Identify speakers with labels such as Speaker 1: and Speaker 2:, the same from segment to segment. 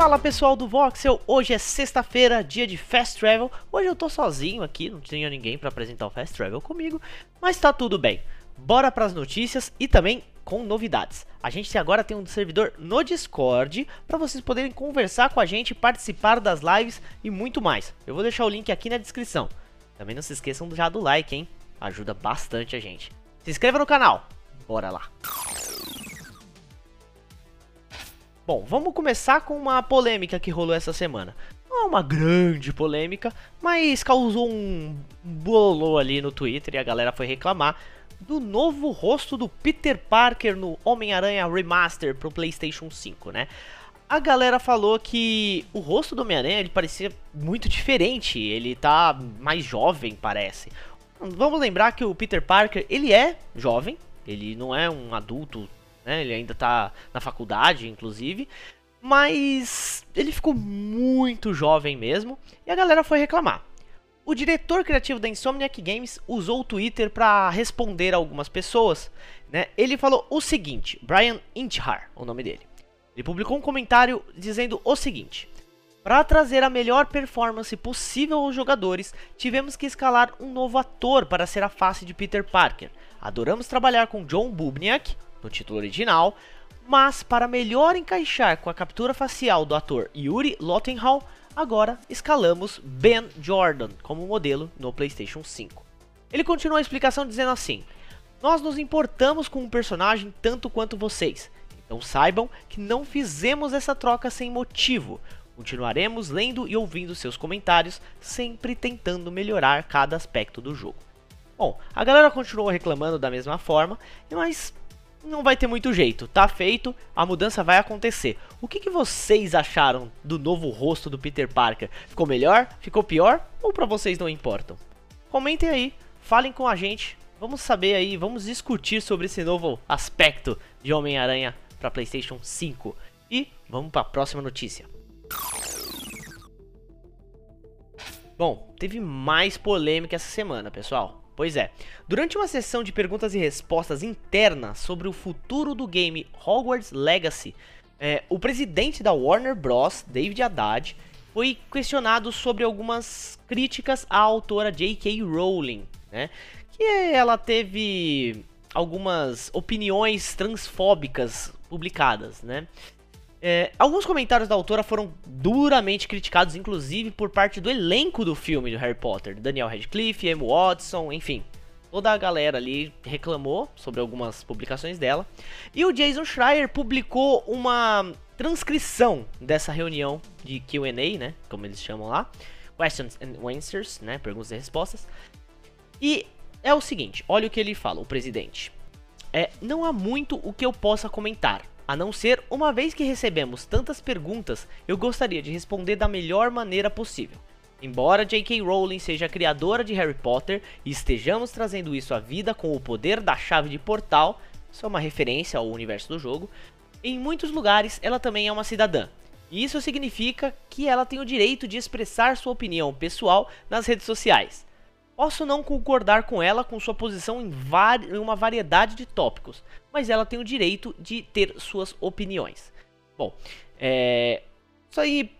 Speaker 1: Fala pessoal do Voxel, hoje é sexta-feira, dia de Fast Travel. Hoje eu tô sozinho aqui, não tinha ninguém para apresentar o Fast Travel comigo, mas tá tudo bem. Bora para as notícias e também com novidades. A gente agora tem um servidor no Discord para vocês poderem conversar com a gente, participar das lives e muito mais. Eu vou deixar o link aqui na descrição. Também não se esqueçam já do like, hein? Ajuda bastante a gente. Se inscreva no canal. Bora lá. Bom, vamos começar com uma polêmica que rolou essa semana. Não é uma grande polêmica, mas causou um bololô ali no Twitter e a galera foi reclamar do novo rosto do Peter Parker no Homem-Aranha Remaster pro PlayStation 5, né? A galera falou que o rosto do Homem-Aranha ele parecia muito diferente, ele tá mais jovem, parece. Vamos lembrar que o Peter Parker, ele é jovem, ele não é um adulto né? Ele ainda tá na faculdade, inclusive. Mas ele ficou muito jovem mesmo e a galera foi reclamar. O diretor criativo da Insomniac Games usou o Twitter para responder a algumas pessoas. Né? Ele falou o seguinte: Brian Inchar, o nome dele. Ele publicou um comentário dizendo o seguinte: Para trazer a melhor performance possível aos jogadores, tivemos que escalar um novo ator para ser a face de Peter Parker. Adoramos trabalhar com John Bubniak, no título original, mas para melhor encaixar com a captura facial do ator Yuri Lottenhall, agora escalamos Ben Jordan como modelo no PlayStation 5. Ele continua a explicação dizendo assim: Nós nos importamos com o personagem tanto quanto vocês, então saibam que não fizemos essa troca sem motivo. Continuaremos lendo e ouvindo seus comentários, sempre tentando melhorar cada aspecto do jogo. Bom, a galera continuou reclamando da mesma forma, mas não vai ter muito jeito. Tá feito, a mudança vai acontecer. O que, que, vocês acharam do novo rosto do Peter Parker? Ficou melhor? Ficou pior? Ou para vocês não importam? Comentem aí, falem com a gente. Vamos saber aí, vamos discutir sobre esse novo aspecto de Homem-Aranha para PlayStation 5. E vamos para a próxima notícia. Bom, teve mais polêmica essa semana, pessoal. Pois é, durante uma sessão de perguntas e respostas interna sobre o futuro do game Hogwarts Legacy, é, o presidente da Warner Bros., David Haddad, foi questionado sobre algumas críticas à autora J.K. Rowling, né? Que ela teve algumas opiniões transfóbicas publicadas, né? É, alguns comentários da autora foram duramente criticados, inclusive por parte do elenco do filme do Harry Potter. Daniel Radcliffe, Emma Watson, enfim. Toda a galera ali reclamou sobre algumas publicações dela. E o Jason Schreier publicou uma transcrição dessa reunião de Q&A, né, como eles chamam lá. Questions and Answers, né, perguntas e respostas. E é o seguinte, olha o que ele fala, o presidente. É, não há muito o que eu possa comentar. A não ser, uma vez que recebemos tantas perguntas, eu gostaria de responder da melhor maneira possível. Embora J.K. Rowling seja a criadora de Harry Potter e estejamos trazendo isso à vida com o poder da chave de portal, isso é uma referência ao universo do jogo, em muitos lugares ela também é uma cidadã. E isso significa que ela tem o direito de expressar sua opinião pessoal nas redes sociais. Posso não concordar com ela com sua posição em, em, uma variedade de tópicos, mas ela tem o direito de ter suas opiniões. Bom, é, isso aí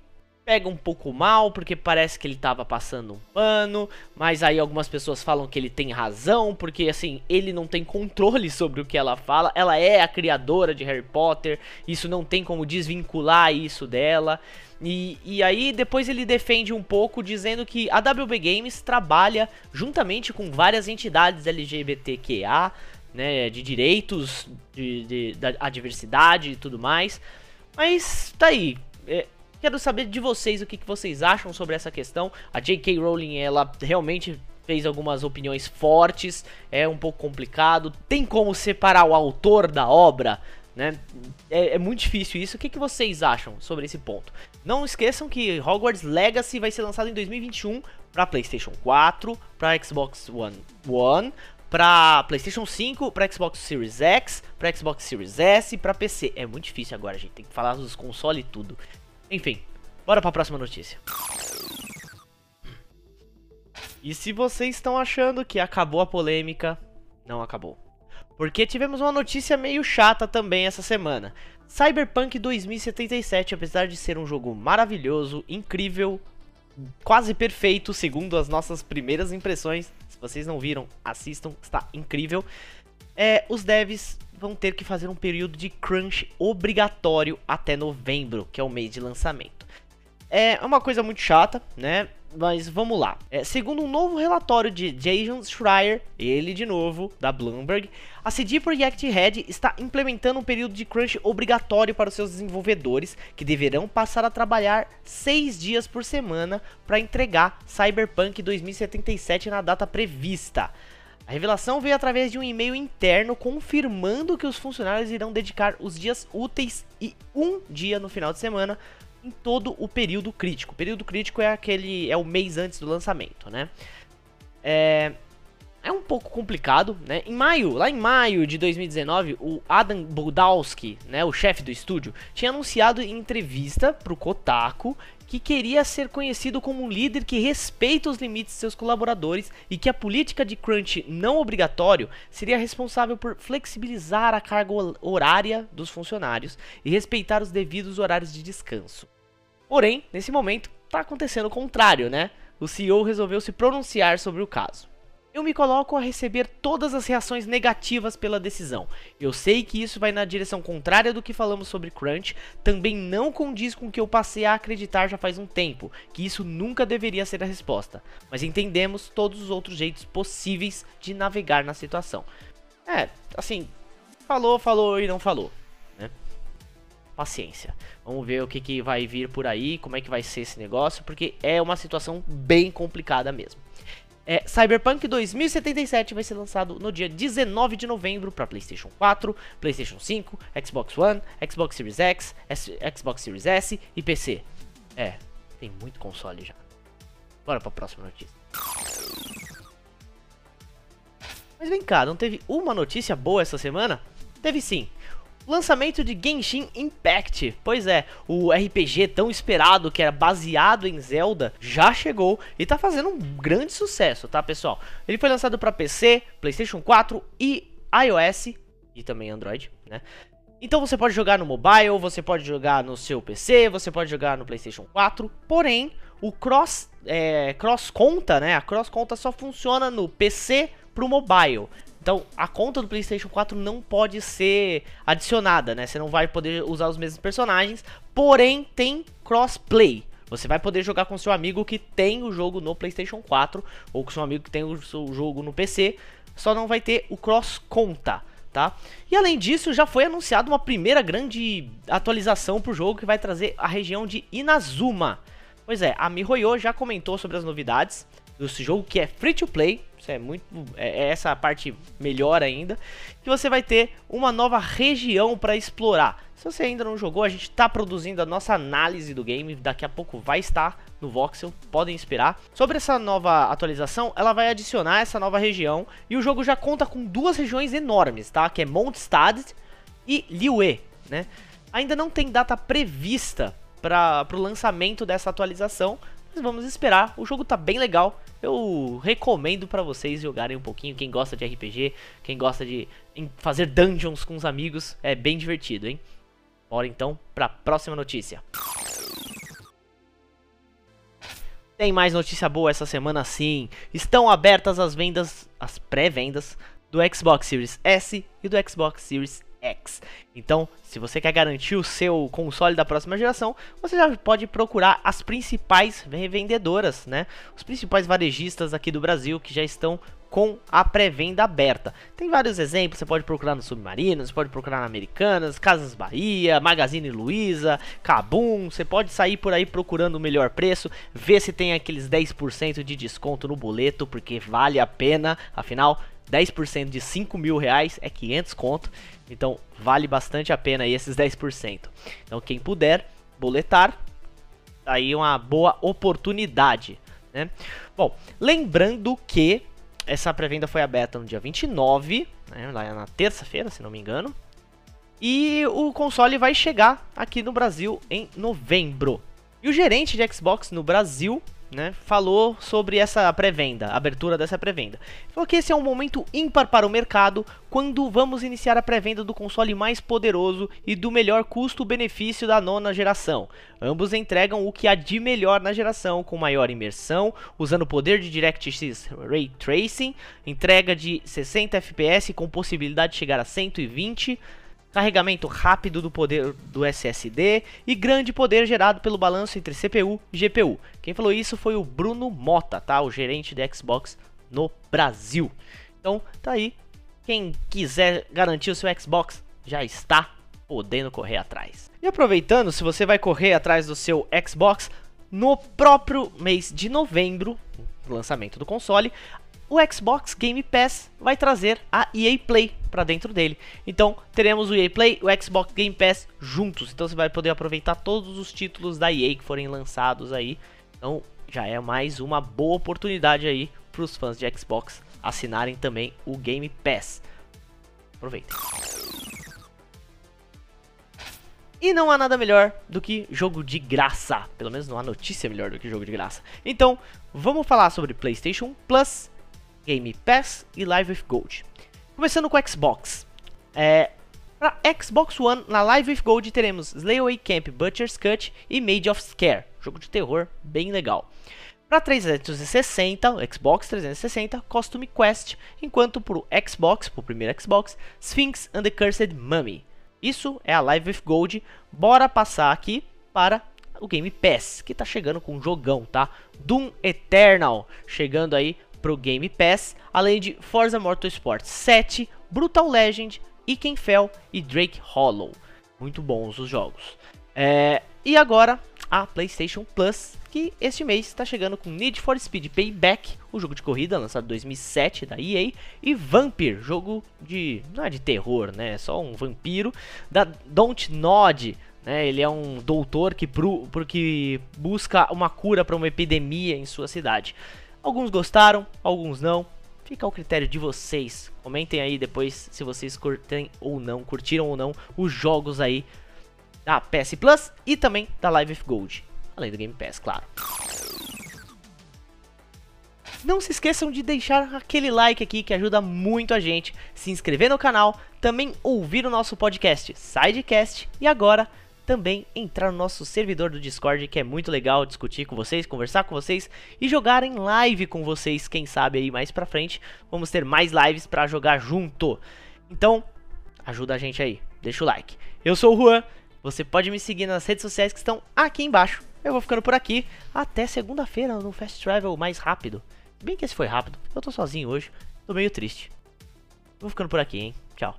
Speaker 1: pega um pouco mal, porque parece que ele tava passando um pano, mas aí algumas pessoas falam que ele tem razão, porque assim, ele não tem controle sobre o que ela fala, ela é a criadora de Harry Potter, isso não tem como desvincular isso dela. E, e aí depois ele defende um pouco dizendo que a WB Games trabalha juntamente com várias entidades LGBTQA, né, de direitos, de, de da diversidade e tudo mais. Mas tá aí. Quero saber de vocês o que, que vocês acham sobre essa questão. A J.K. Rowling, ela realmente fez algumas opiniões fortes, é um pouco complicado. Tem como separar o autor da obra? né? É, é, muito difícil isso. O que, que vocês acham sobre esse ponto? Não esqueçam que Hogwarts Legacy vai ser lançado em 2021 para PlayStation 4, para Xbox One, One para PlayStation 5, para Xbox Series X, para Xbox Series S, para PC. É muito difícil agora, gente tem que falar dos consoles e tudo. Enfim, bora para a próxima notícia. E se vocês estão achando que acabou a polêmica, não acabou. Porque tivemos uma notícia meio chata também essa semana. Cyberpunk 2077, apesar de ser um jogo maravilhoso, incrível, quase perfeito, segundo as nossas primeiras impressões, se vocês não viram, assistam, está incrível. É, os devs vão ter que fazer um período de crunch obrigatório até novembro, que é o mês de lançamento. É uma coisa muito chata, né? Mas vamos lá. É, segundo um novo relatório de Jason Schreier, ele de novo, da Bloomberg, a CD Projekt Red está implementando um período de crunch obrigatório para os seus desenvolvedores, que deverão passar a trabalhar seis dias por semana para entregar Cyberpunk 2077 na data prevista. A revelação veio através de um e-mail interno confirmando que os funcionários irão dedicar os dias úteis e um dia no final de semana em todo o período crítico. O período crítico é aquele é o mês antes do lançamento, né? É, é um pouco complicado, né? Em maio, lá em maio de 2019, o Adam Budowski, né, o chefe do estúdio, tinha anunciado em entrevista para o Kotaku que queria ser conhecido como um líder que respeita os limites de seus colaboradores e que a política de crunch não obrigatório seria responsável por flexibilizar a carga horária dos funcionários e respeitar os devidos horários de descanso. Porém, nesse momento, está acontecendo o contrário, né? O CEO resolveu se pronunciar sobre o caso. Eu me coloco a receber todas as reações negativas pela decisão. Eu sei que isso vai na direção contrária do que falamos sobre Crunch, também não condiz com o que eu passei a acreditar já faz um tempo, que isso nunca deveria ser a resposta. Mas entendemos todos os outros jeitos possíveis de navegar na situação. É, assim, falou, falou e não falou, né? Paciência. Vamos ver o que, que vai vir por aí, como é que vai ser esse negócio, porque é uma situação bem complicada mesmo. É, Cyberpunk 2077 vai ser lançado no dia 19 de novembro para PlayStation 4, PlayStation 5, Xbox One, Xbox Series X, S, Xbox Series S e PC. É, tem muito console já. Bora para a próxima notícia. Mas vem cá, não teve uma notícia boa essa semana? Teve sim. Lançamento de Genshin Impact. Pois é, o RPG tão esperado que era baseado em Zelda já chegou e tá fazendo um grande sucesso, tá, pessoal? Ele foi lançado para PC, PlayStation 4 e iOS e também Android, né? Então você pode jogar no mobile, você pode jogar no seu PC, você pode jogar no PlayStation 4. Porém, o cross é, cross conta, né? A cross conta só funciona no PC pro mobile. Então, a conta do PlayStation 4 não pode ser adicionada, né? Você não vai poder usar os mesmos personagens, porém tem crossplay. Você vai poder jogar com seu amigo que tem o jogo no PlayStation 4 ou com seu amigo que tem o jogo no PC, só não vai ter o cross conta, tá? E além disso, já foi anunciado uma primeira grande atualização para o jogo que vai trazer a região de Inazuma. Pois é, a MiHoYo já comentou sobre as novidades desse jogo que é free to play, isso é muito. É, é essa parte melhor ainda. Que você vai ter uma nova região para explorar. Se você ainda não jogou, a gente está produzindo a nossa análise do game. Daqui a pouco vai estar no Voxel, podem esperar. Sobre essa nova atualização, ela vai adicionar essa nova região. E o jogo já conta com duas regiões enormes, tá? Que é Mondstadt e Liyue, né? Ainda não tem data prevista para o lançamento dessa atualização, mas vamos esperar. O jogo tá bem legal. Eu recomendo para vocês jogarem um pouquinho. Quem gosta de RPG, quem gosta de fazer dungeons com os amigos, é bem divertido, hein? Bora então para a próxima notícia. Tem mais notícia boa essa semana sim. Estão abertas as vendas, as pré-vendas do Xbox Series S e do Xbox Series X. Então, se você quer garantir o seu console da próxima geração, você já pode procurar as principais revendedoras, né? Os principais varejistas aqui do Brasil que já estão com a pré-venda aberta. Tem vários exemplos, você pode procurar no Submarino, você pode procurar na Americanas, Casas Bahia, Magazine Luiza, Cabum, você pode sair por aí procurando o melhor preço, ver se tem aqueles 10% de desconto no boleto, porque vale a pena, afinal 10% de 5 mil reais é 500 conto. Então vale bastante a pena aí esses 10%. Então quem puder boletar, tá aí uma boa oportunidade. Né? Bom, lembrando que essa pré-venda foi aberta no dia 29, né, lá na terça-feira, se não me engano. E o console vai chegar aqui no Brasil em novembro. E o gerente de Xbox no Brasil né, falou sobre essa pré-venda, abertura dessa pré-venda. Falou que esse é um momento ímpar para o mercado quando vamos iniciar a pré-venda do console mais poderoso e do melhor custo-benefício da nona geração. Ambos entregam o que há de melhor na geração, com maior imersão, usando o poder de DirectX Ray Tracing, entrega de 60 FPS com possibilidade de chegar a 120 carregamento rápido do poder do SSD e grande poder gerado pelo balanço entre CPU e GPU. Quem falou isso foi o Bruno Mota, tá? O gerente de Xbox no Brasil. Então, tá aí. Quem quiser garantir o seu Xbox já está podendo correr atrás. E aproveitando, se você vai correr atrás do seu Xbox no próprio mês de novembro, lançamento do console, o Xbox Game Pass vai trazer a EA Play para dentro dele. Então, teremos o EA Play e o Xbox Game Pass juntos. Então, você vai poder aproveitar todos os títulos da EA que forem lançados aí. Então, já é mais uma boa oportunidade aí para os fãs de Xbox assinarem também o Game Pass. Aproveitem. E não há nada melhor do que jogo de graça. Pelo menos não há notícia melhor do que jogo de graça. Então, vamos falar sobre PlayStation Plus Game Pass e Live with Gold. Começando com o Xbox. É, para Xbox One, na Live with Gold teremos Slayaway Camp Butcher's Cut e Made of Scare, jogo de terror bem legal. Para 360, o Xbox 360, Costume Quest, enquanto para o Xbox, para o primeiro Xbox, Sphinx and the Cursed Mummy. Isso é a Live with Gold. Bora passar aqui para o Game Pass, que está chegando com um jogão, tá? Doom Eternal, chegando aí pro Game Pass, além de Forza Motorsport 7, Brutal Legend, Ikenfell e Drake Hollow. Muito bons os jogos. É, e agora a PlayStation Plus, que este mês está chegando com Need for Speed Payback, o jogo de corrida lançado em 2007 da EA, e Vampire, jogo de não é de terror, né? É só um vampiro da Don't Nod. Né, ele é um doutor que, pro, que busca uma cura para uma epidemia em sua cidade. Alguns gostaram, alguns não. Fica ao critério de vocês. Comentem aí depois se vocês curtem ou não, curtiram ou não os jogos aí da PS Plus e também da Live of Gold. Além do Game Pass, claro. Não se esqueçam de deixar aquele like aqui que ajuda muito a gente, se inscrever no canal, também ouvir o nosso podcast Sidecast e agora também entrar no nosso servidor do Discord, que é muito legal discutir com vocês, conversar com vocês e jogar em live com vocês, quem sabe aí mais pra frente, vamos ter mais lives para jogar junto. Então, ajuda a gente aí, deixa o like. Eu sou o Juan, você pode me seguir nas redes sociais que estão aqui embaixo. Eu vou ficando por aqui, até segunda-feira no Fast Travel mais rápido. Bem que esse foi rápido, eu tô sozinho hoje, tô meio triste. Vou ficando por aqui, hein? Tchau.